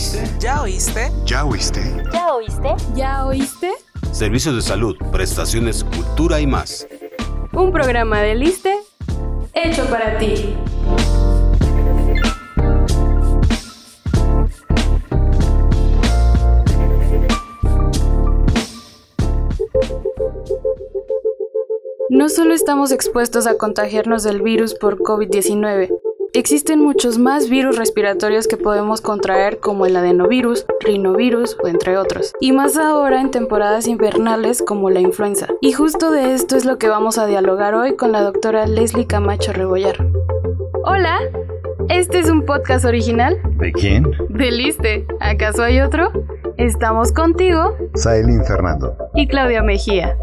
oíste? ¿Ya oíste? ¿Ya oíste? ¿Ya oíste? ¿Ya oíste? Servicios de salud, prestaciones, cultura y más. Un programa de Liste hecho para ti. No solo estamos expuestos a contagiarnos del virus por COVID-19, existen muchos más virus respiratorios que podemos contraer como el adenovirus, rinovirus o entre otros, y más ahora en temporadas invernales como la influenza. Y justo de esto es lo que vamos a dialogar hoy con la doctora Leslie Camacho Rebollar. Hola, este es un podcast original ¿De quién? de Liste. ¿Acaso hay otro? Estamos contigo Saelin Fernando. y Claudia Mejía.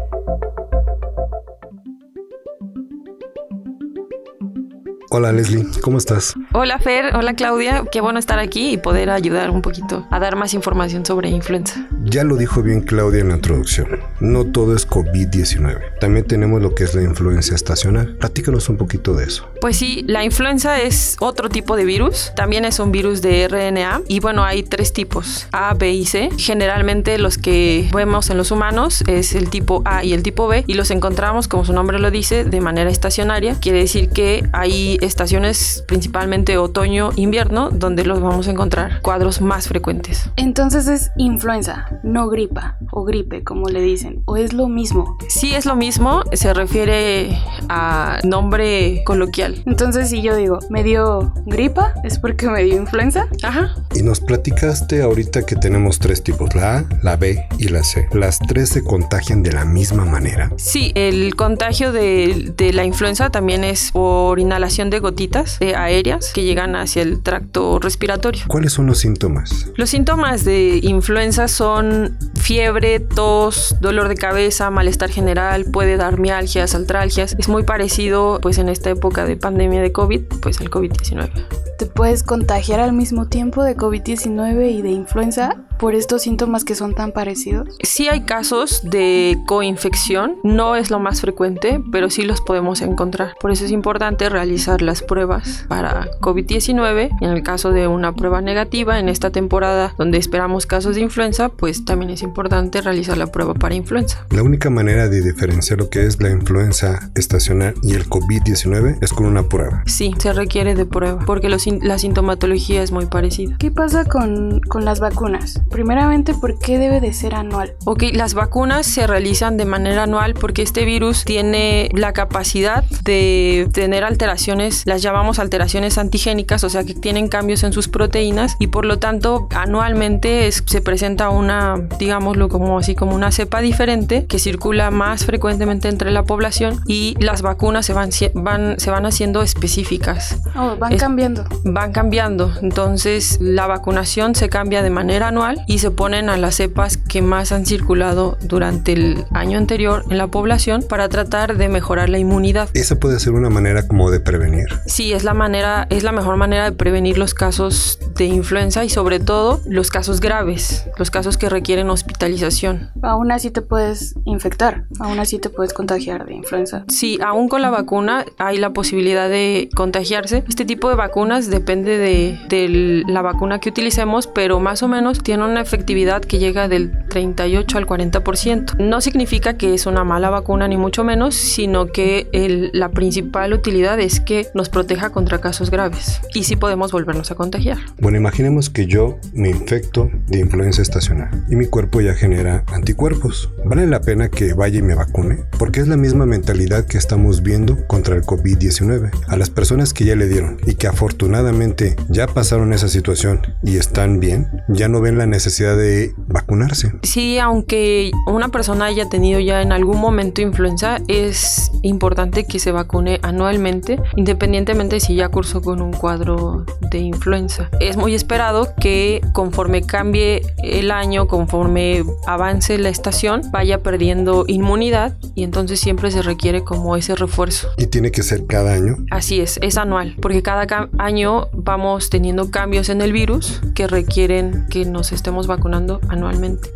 Hola Leslie, ¿cómo estás? Hola Fer, hola Claudia, qué bueno estar aquí y poder ayudar un poquito a dar más información sobre influenza. Ya lo dijo bien Claudia en la introducción. No todo es COVID-19. También tenemos lo que es la influencia estacional. Platícanos un poquito de eso. Pues sí, la influenza es otro tipo de virus, también es un virus de RNA y bueno, hay tres tipos, A, B y C. Generalmente los que vemos en los humanos es el tipo A y el tipo B y los encontramos, como su nombre lo dice, de manera estacionaria. Quiere decir que hay estaciones, principalmente otoño, invierno, donde los vamos a encontrar cuadros más frecuentes. Entonces es influenza, no gripa o gripe, como le dicen, o es lo mismo. Sí es lo mismo, se refiere a nombre coloquial. Entonces si yo digo, me dio gripa, es porque me dio influenza. Ajá. Y nos platicaste ahorita que tenemos tres tipos, la A, la B y la C. ¿Las tres se contagian de la misma manera? Sí, el contagio de, de la influenza también es por inhalación de gotitas eh, aéreas que llegan hacia el tracto respiratorio. ¿Cuáles son los síntomas? Los síntomas de influenza son fiebre, tos, dolor de cabeza, malestar general, puede dar mialgias, altralgias. Es muy parecido, pues en esta época de pandemia de COVID, pues al COVID-19. ¿Te puedes contagiar al mismo tiempo de COVID-19 y de influenza por estos síntomas que son tan parecidos? Sí hay casos de coinfección, no es lo más frecuente, pero sí los podemos encontrar. Por eso es importante realizar las pruebas para COVID-19. En el caso de una prueba negativa en esta temporada donde esperamos casos de influenza, pues también es importante realizar la prueba para influenza. La única manera de diferenciar lo que es la influenza estacional y el COVID-19 es con una prueba. Sí, se requiere de prueba porque los la sintomatología es muy parecida. ¿Qué pasa con, con las vacunas? Primeramente, ¿por qué debe de ser anual? Ok, las vacunas se realizan de manera anual porque este virus tiene la capacidad de tener alteraciones, las llamamos alteraciones antigénicas, o sea que tienen cambios en sus proteínas y por lo tanto anualmente es- se presenta una, digámoslo como así, como una cepa diferente que circula más frecuentemente entre la población y las vacunas se van, van, se van haciendo específicas Oh, van Es- cambiando. van cambiando. Entonces la vacunación se cambia de manera anual y se ponen a las cepas que más han circulado durante el año anterior en la población para tratar de mejorar la inmunidad. Esa puede ser una manera como de prevenir. Sí, es la manera, es la mejor manera de prevenir los casos de influenza y sobre todo los casos graves, los casos que requieren hospitalización. Aún así te puedes infectar, aún así te puedes contagiar de influenza. Sí, aún con la vacuna hay la posibilidad de contagiarse. Este tipo de vacunas depende de, de la vacuna que utilicemos, pero más o menos tiene una efectividad que llega del 38 al 40%. No significa que es una mala vacuna ni mucho menos, sino que el- la principal utilidad es que nos proteja contra casos graves y sí podemos volvernos a contagiar. Bueno, imaginemos que yo me infecto de influenza estacional y mi cuerpo ya genera anticuerpos. ¿Vale la pena que vaya y me vacune? Porque es la misma mentalidad que estamos viendo contra el COVID-19. A las personas que ya le dieron y que afortunadamente ya pasaron esa situación y están bien, ya no ven la necesidad de vacunarse. Sí, aunque una persona haya tenido ya en algún momento influenza, es importante que se vacune anualmente, independientemente si ya cursó con un cuadro de influenza. Es muy esperado que conforme cambie el año, conforme avance la estación, vaya perdiendo inmunidad y entonces siempre se requiere como ese refuerzo. Y tiene que ser cada año. Así es, es anual, porque cada ca- año vamos teniendo cambios en el virus que requieren que nos estemos vacunando anualmente.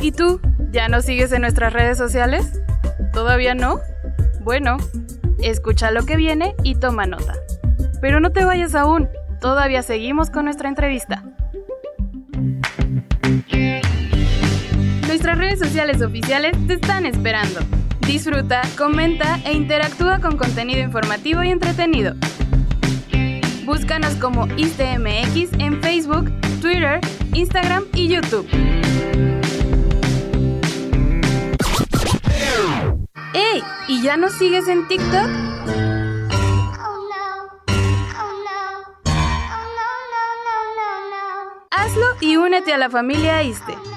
¿Y tú? ¿Ya nos sigues en nuestras redes sociales? ¿Todavía no? Bueno, escucha lo que viene y toma nota. Pero no te vayas aún, todavía seguimos con nuestra entrevista. Nuestras redes sociales oficiales te están esperando. Disfruta, comenta e interactúa con contenido informativo y entretenido. Búscanos como ISTMX en Facebook, Twitter, Instagram y YouTube. ¡Ey! ¿Y ya nos sigues en TikTok? Hazlo y únete a la familia ISTE.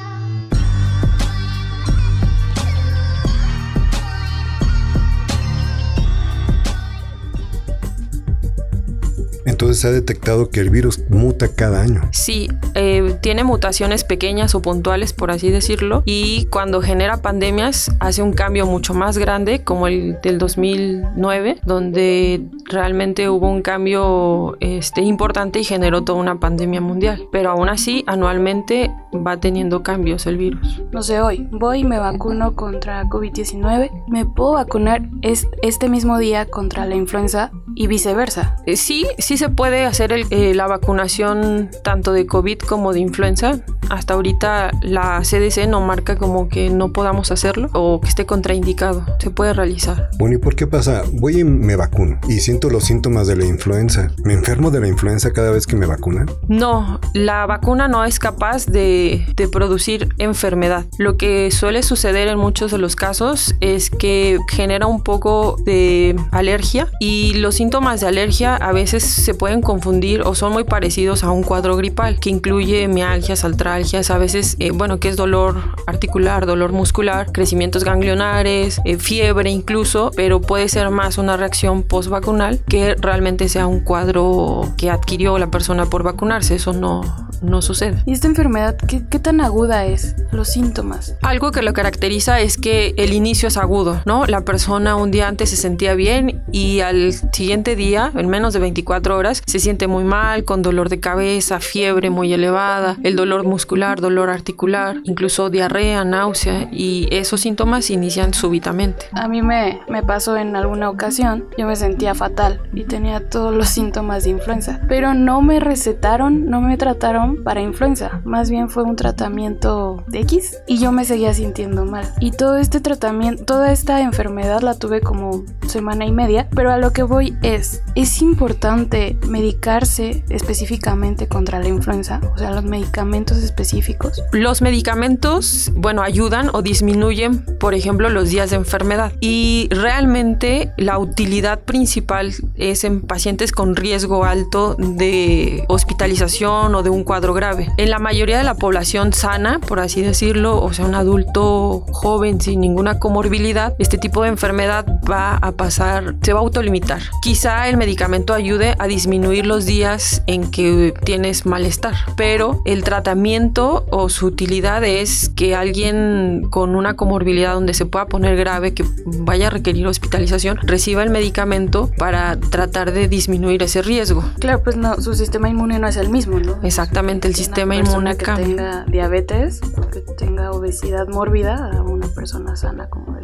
Entonces se ha detectado que el virus muta cada año. Sí, eh, tiene mutaciones pequeñas o puntuales, por así decirlo, y cuando genera pandemias hace un cambio mucho más grande, como el del 2009, donde realmente hubo un cambio este, importante y generó toda una pandemia mundial. Pero aún así, anualmente va teniendo cambios el virus. No sé, hoy voy y me vacuno contra COVID-19. Me puedo vacunar este mismo día contra la influenza y viceversa. Eh, sí, sí se puede hacer eh, la vacunación tanto de COVID como de influenza. Hasta ahorita la CDC no marca como que no podamos hacerlo o que esté contraindicado. Se puede realizar. Bueno, ¿y por qué pasa? Voy y me vacuno y siento los síntomas de la influenza. ¿Me enfermo de la influenza cada vez que me vacunan? No, la vacuna no es capaz de, de producir enfermedad. Lo que suele suceder en muchos de los casos es que genera un poco de alergia y los síntomas de alergia a veces se pueden confundir o son muy parecidos a un cuadro gripal que incluye mialgias, altralgias, a veces, eh, bueno, que es dolor articular, dolor muscular, crecimientos ganglionares, eh, fiebre incluso, pero puede ser más una reacción post-vacunal que realmente sea un cuadro que adquirió la persona por vacunarse. Eso no, no sucede. ¿Y esta enfermedad qué, qué tan aguda es? Los síntomas. Algo que lo caracteriza es que el inicio es agudo, ¿no? La persona un día antes se sentía bien y al siguiente día, en menos de 24 horas, se siente muy mal, con dolor de cabeza, fiebre muy elevada, el dolor muscular, dolor articular, incluso diarrea, náusea y esos síntomas inician súbitamente. A mí me, me pasó en alguna ocasión, yo me sentía fatal y tenía todos los síntomas de influenza, pero no me recetaron, no me trataron para influenza, más bien fue un tratamiento de X y yo me seguía sintiendo mal. Y todo este tratamiento, toda esta enfermedad la tuve como semana y media, pero a lo que voy es, es importante medicarse específicamente contra la influenza, o sea, los medicamentos específicos. Los medicamentos, bueno, ayudan o disminuyen, por ejemplo, los días de enfermedad y realmente la utilidad principal es en pacientes con riesgo alto de hospitalización o de un cuadro grave. En la mayoría de la población sana, por así decirlo, o sea, un adulto joven sin ninguna comorbilidad, este tipo de enfermedad va a pasar, se va a autolimitar. Quizá el medicamento ayude a disminuir los días en que tienes malestar, pero el tratamiento o su utilidad es que alguien con una comorbilidad donde se pueda poner grave, que vaya a requerir hospitalización, reciba el medicamento para tratar de disminuir ese riesgo. Claro, pues no, su sistema inmune no es el mismo, ¿no? Exactamente, el sistema inmune que cambia. tenga diabetes, que tenga obesidad mórbida a una persona sana, como.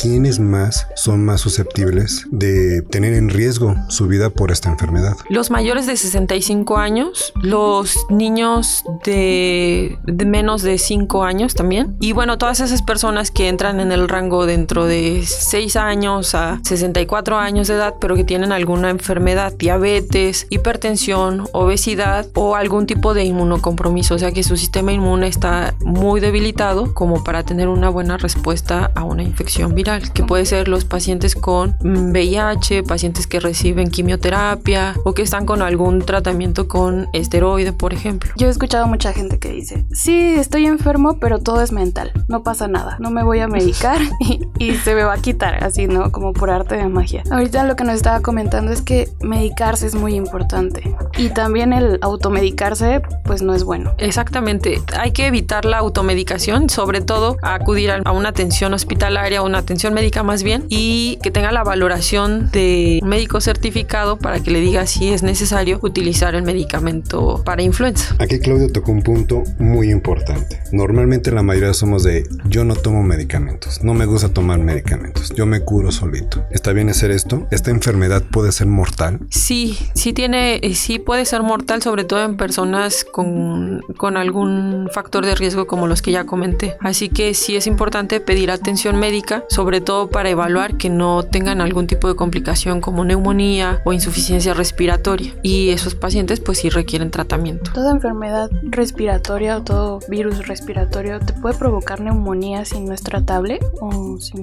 ¿Quiénes más son más susceptibles de tener en riesgo su vida por esta enfermedad? Los mayores de 65 años, los niños de, de menos de 5 años también. Y bueno, todas esas personas que entran en el rango dentro de 6 años a 64 años de edad, pero que tienen alguna enfermedad, diabetes, hipertensión, obesidad o algún tipo de inmunocompromiso, o sea que su sistema inmune está muy debilitado como para tener una buena respuesta a una infección viral, que puede ser los pacientes con mm, VIH, pacientes que reciben quimioterapia o que están con algún tratamiento con esteroide, por ejemplo. Yo he escuchado mucha gente que dice, sí, estoy enfermo, pero todo es mental, no pasa nada, no me voy a medicar y, y se me va a quitar, así, ¿no? Como por arte de magia. Ahorita lo que nos estaba comentando es que medicarse es muy importante y también el automedicarse, pues no es bueno. Exactamente, hay que evitar la automedicación, sobre todo acudir a una atención hospitalaria o una atención atención médica más bien y que tenga la valoración de un médico certificado para que le diga si es necesario utilizar el medicamento para influenza. Aquí Claudio tocó un punto muy importante. Normalmente la mayoría somos de yo no tomo medicamentos, no me gusta tomar medicamentos, yo me curo solito. ¿Está bien hacer esto? ¿Esta enfermedad puede ser mortal? Sí, sí tiene, eh, sí puede ser mortal, sobre todo en personas con, con algún factor de riesgo como los que ya comenté. Así que sí es importante pedir atención médica, sobre todo para evaluar que no tengan algún tipo de complicación como neumonía o insuficiencia respiratoria. Y esos pacientes pues sí requieren tratamiento. Toda enfermedad respiratoria o todo virus respiratorio te puede provocar neumonía si no es tratable o sin...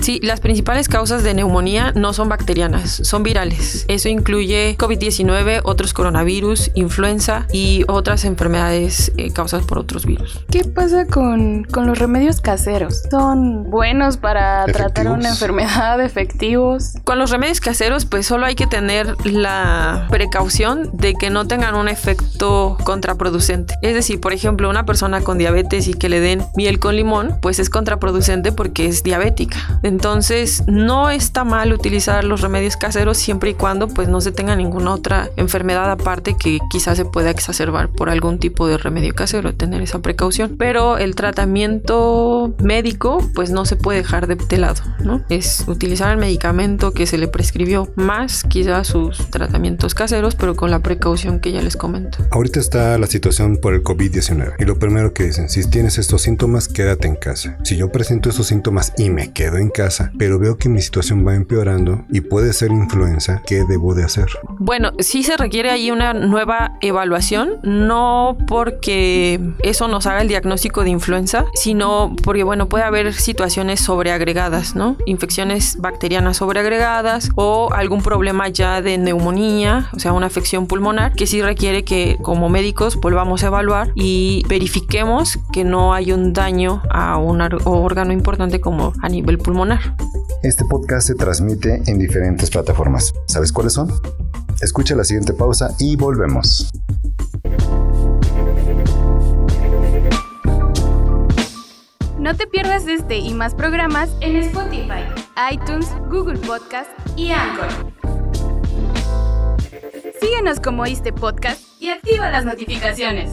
Sí, las principales causas de neumonía no son bacterianas, son virales. Eso incluye COVID-19, otros coronavirus, influenza y otras enfermedades eh, causadas por otros virus. ¿Qué pasa con, con los remedios caseros? ¿Son buenos para tratar Efectivos. una enfermedad, efectivos? Con los remedios caseros, pues solo hay que tener la precaución de que no tengan un efecto contraproducente. Es decir, por ejemplo, una persona con diabetes y que le den miel con limón, pues es contraproducente porque es diabética. Entonces, no está mal utilizar los remedios caseros siempre y cuando pues no se tenga ninguna otra enfermedad aparte que quizás se pueda exacerbar por algún tipo de remedio casero, tener esa precaución. Pero el tratamiento médico pues no se puede dejar de, de lado, ¿no? Es utilizar el medicamento que se le prescribió más quizás sus tratamientos caseros, pero con la precaución que ya les comento. Ahorita está la situación por el COVID-19 y lo primero que dicen, si tienes estos síntomas, quédate en casa. Si yo presento estos síntomas y me quedo en casa, pero veo que mi situación va empeorando y puede ser influenza, ¿qué debo de hacer? Bueno, sí se requiere ahí una nueva evaluación, no porque eso nos haga el diagnóstico de influenza, sino porque, bueno, puede haber situaciones ¿no? Infecciones bacterianas sobreagregadas o algún problema ya de neumonía, o sea, una afección pulmonar, que sí requiere que como médicos volvamos a evaluar y verifiquemos que no hay un daño a un órgano importante como a nivel pulmonar. Este podcast se transmite en diferentes plataformas. ¿Sabes cuáles son? Escucha la siguiente pausa y volvemos. No te pierdas este y más programas en Spotify, iTunes, Google Podcast y Anchor. Síguenos como este podcast y activa las notificaciones.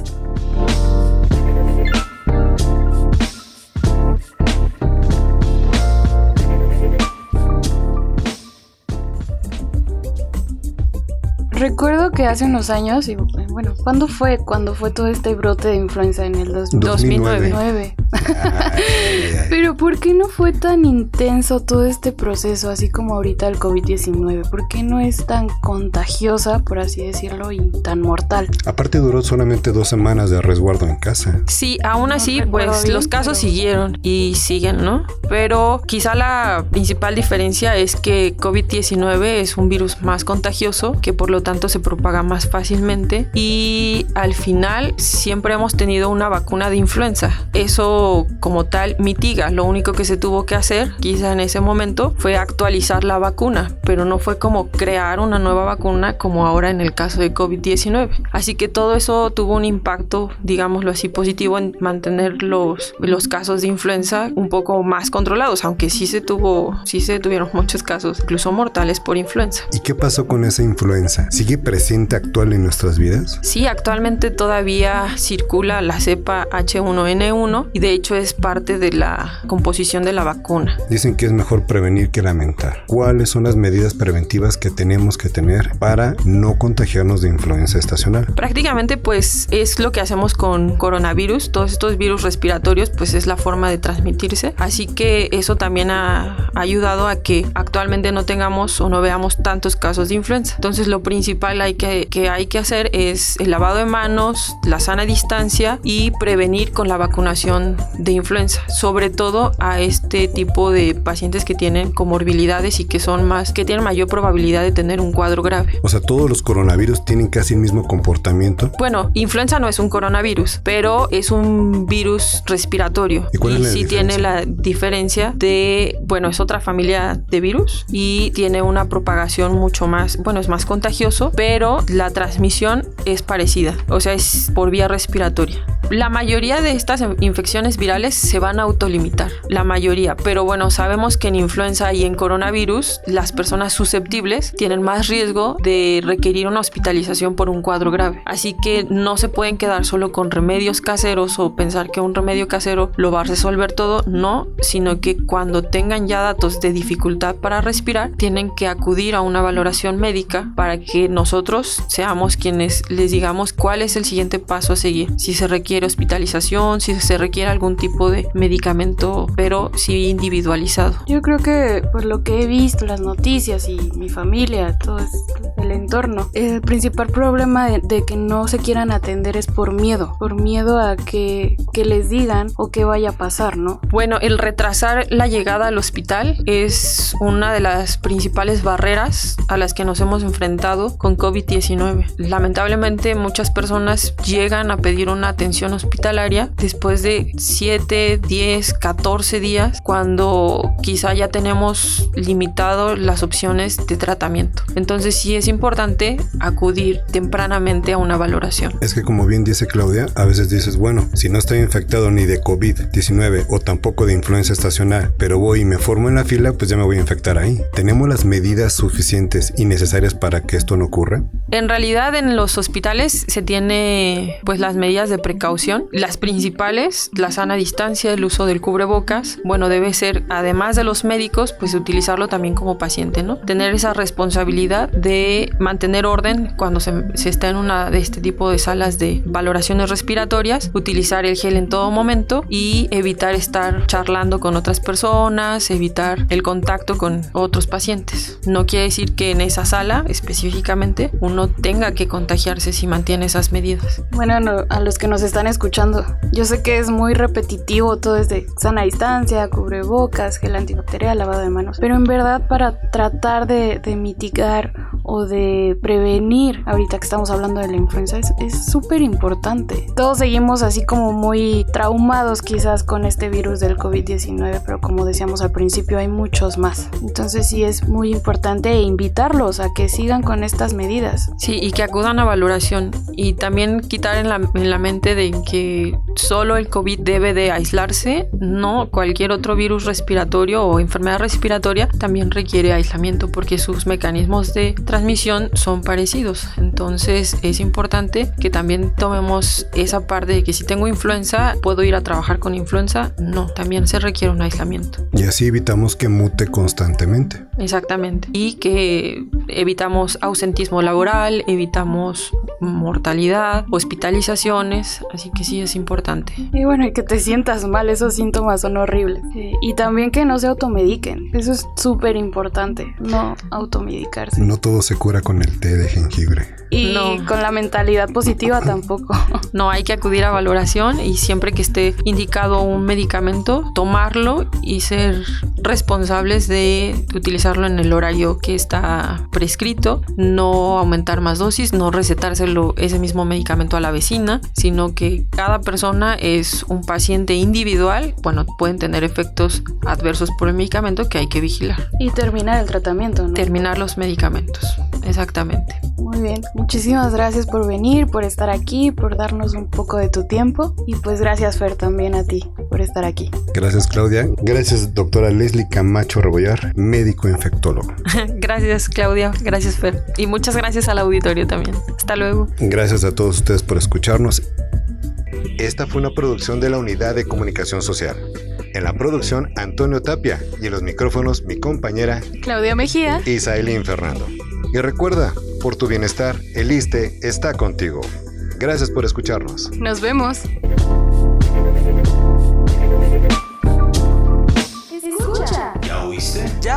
Recuerdo que hace unos años, y bueno, ¿cuándo fue? Cuando fue todo este brote de influenza en el 2009. 2009. yeah. Pero ¿por qué no fue tan intenso todo este proceso, así como ahorita el COVID-19? ¿Por qué no es tan contagiosa, por así decirlo, y tan mortal? Aparte duró solamente dos semanas de resguardo en casa. Sí, aún así, pues bien, los casos pero- siguieron y siguen, ¿no? Pero quizá la principal diferencia es que COVID-19 es un virus más contagioso, que por lo tanto se propaga más fácilmente y al final siempre hemos tenido una vacuna de influenza. Eso como tal mitiga. Lo único que se tuvo que hacer, quizá en ese momento, fue actualizar la vacuna, pero no fue como crear una nueva vacuna como ahora en el caso de COVID-19. Así que todo eso tuvo un impacto, digámoslo así, positivo en mantener los, los casos de influenza un poco más controlados, aunque sí se tuvo, sí se tuvieron muchos casos, incluso mortales por influenza. ¿Y qué pasó con esa influenza? ¿Sigue presente actual en nuestras vidas? Sí, actualmente todavía circula la cepa H1N1 y de hecho es parte de la composición de la vacuna. Dicen que es mejor prevenir que lamentar. ¿Cuáles son las medidas preventivas que tenemos que tener para no contagiarnos de influenza estacional? Prácticamente pues es lo que hacemos con coronavirus, todos estos virus respiratorios pues es la forma de transmitirse, así que eso también ha ayudado a que actualmente no tengamos o no veamos tantos casos de influenza. Entonces lo principal hay que, que hay que hacer es el lavado de manos, la sana distancia y prevenir con la vacunación de influenza, sobre todo a este tipo de pacientes que tienen comorbilidades y que son más, que tienen mayor probabilidad de tener un cuadro grave. O sea, todos los coronavirus tienen casi el mismo comportamiento. Bueno, influenza no es un coronavirus, pero es un virus respiratorio. ¿Y cuál es la sí diferencia? tiene la diferencia de, bueno, es otra familia de virus y tiene una propagación mucho más, bueno, es más contagioso, pero la transmisión es parecida, o sea, es por vía respiratoria. La mayoría de estas infecciones virales se van a autolimitar. La mayoría. Pero bueno, sabemos que en influenza y en coronavirus las personas susceptibles tienen más riesgo de requerir una hospitalización por un cuadro grave. Así que no se pueden quedar solo con remedios caseros o pensar que un remedio casero lo va a resolver todo, no, sino que cuando tengan ya datos de dificultad para respirar, tienen que acudir a una valoración médica para que nosotros seamos quienes les digamos cuál es el siguiente paso a seguir, si se requiere hospitalización, si se requiere algún tipo de medicamento, pero sí individualizado. Yo creo que por lo que he visto, las noticias y mi familia, todo el entorno, el principal problema de, que no se quieran atender es por miedo, por miedo a que, que les digan o que vaya a pasar, ¿no? Bueno, el retrasar la llegada al hospital es una de las principales barreras a las que nos hemos enfrentado con COVID-19. Lamentablemente muchas personas llegan a pedir una atención hospitalaria después de 7, 10, 14 días cuando quizá ya tenemos limitado las opciones de tratamiento. Entonces sí es importante acudir tempranamente a una valoración. Es que como bien dice Claudia, a veces dices, bueno, si no estoy infectado ni de COVID-19 o tampoco de influenza estacional, pero voy y me formo en la fila, pues ya me voy a infectar ahí. ¿Tenemos las medidas suficientes y necesarias para que esto no ocurra? En realidad en los hospitales se tiene pues las medidas de precaución. Las principales, la sana distancia, el uso del cubrebocas. Bueno, debe ser, además de los médicos, pues utilizarlo también como paciente, ¿no? Tener esa responsabilidad de mantener orden cuando se, se está en una de este tipo de salas de valoraciones respiratorias, utilizar el gel en todo momento y evitar estar charlando con otras personas, evitar el contacto con otros pacientes. No quiere decir que en esa sala específicamente uno tenga que contagiarse si mantiene esas medidas. Bueno, a los que nos están escuchando, yo sé que es muy repetitivo todo desde sana distancia, cubrebocas, gel antibacterial, lavado de manos, pero en verdad para tratar de, mitigar o de prevenir, ahorita que estamos hablando de la influenza, es súper importante. Todos seguimos así como muy traumados quizás con este virus del COVID-19, pero como decíamos al principio hay muchos más. Entonces sí es muy importante invitarlos a que sigan con estas medidas. Sí, y que acudan a valoración y también quitar en la, en la mente de que solo el COVID debe de aislarse, no, cualquier otro virus respiratorio o enfermedad respiratoria también requiere aislamiento porque sus mecanismos de transmisión son parecidos. Entonces es importante que también tomemos esa parte de que si tengo influenza, puedo ir a trabajar con influenza. No, también se requiere un aislamiento. Y así evitamos que mute constantemente. Exactamente. Y que evitamos ausentismo laboral, evitamos mortalidad, hospitalizaciones, así que sí es importante. Y bueno, y que te sientas mal, esos síntomas son horribles. Y también que no se automediquen, eso es súper importante, no automedicarse. No todo se cura con el té de jengibre. Y con la mentalidad positiva tampoco. No, hay que acudir a valoración y siempre que esté indicado un medicamento, tomarlo y ser responsables de utilizarlo en el horario que está prescrito, no aumentar más dosis, no recetárselo ese mismo medicamento a la vecina, sino que cada persona es un paciente individual, bueno, pueden tener efectos adversos por el medicamento que hay que vigilar. Y terminar el tratamiento, ¿no? Terminar los medicamentos, exactamente. Muy bien, muchísimas gracias por venir, por estar aquí, por darnos un poco de tu tiempo y pues gracias Fer también a ti por estar aquí. Gracias Claudia, gracias doctora Leslie Camacho Rebollar, médico infectólogo. gracias Claudia, gracias Fer y muchas gracias al auditorio también. Hasta luego. Gracias a todos ustedes por escucharnos. Esta fue una producción de la Unidad de Comunicación Social. En la producción, Antonio Tapia y en los micrófonos, mi compañera Claudia Mejía y Sailin Fernando. Y recuerda, por tu bienestar, el ISTE está contigo. Gracias por escucharnos. Nos vemos.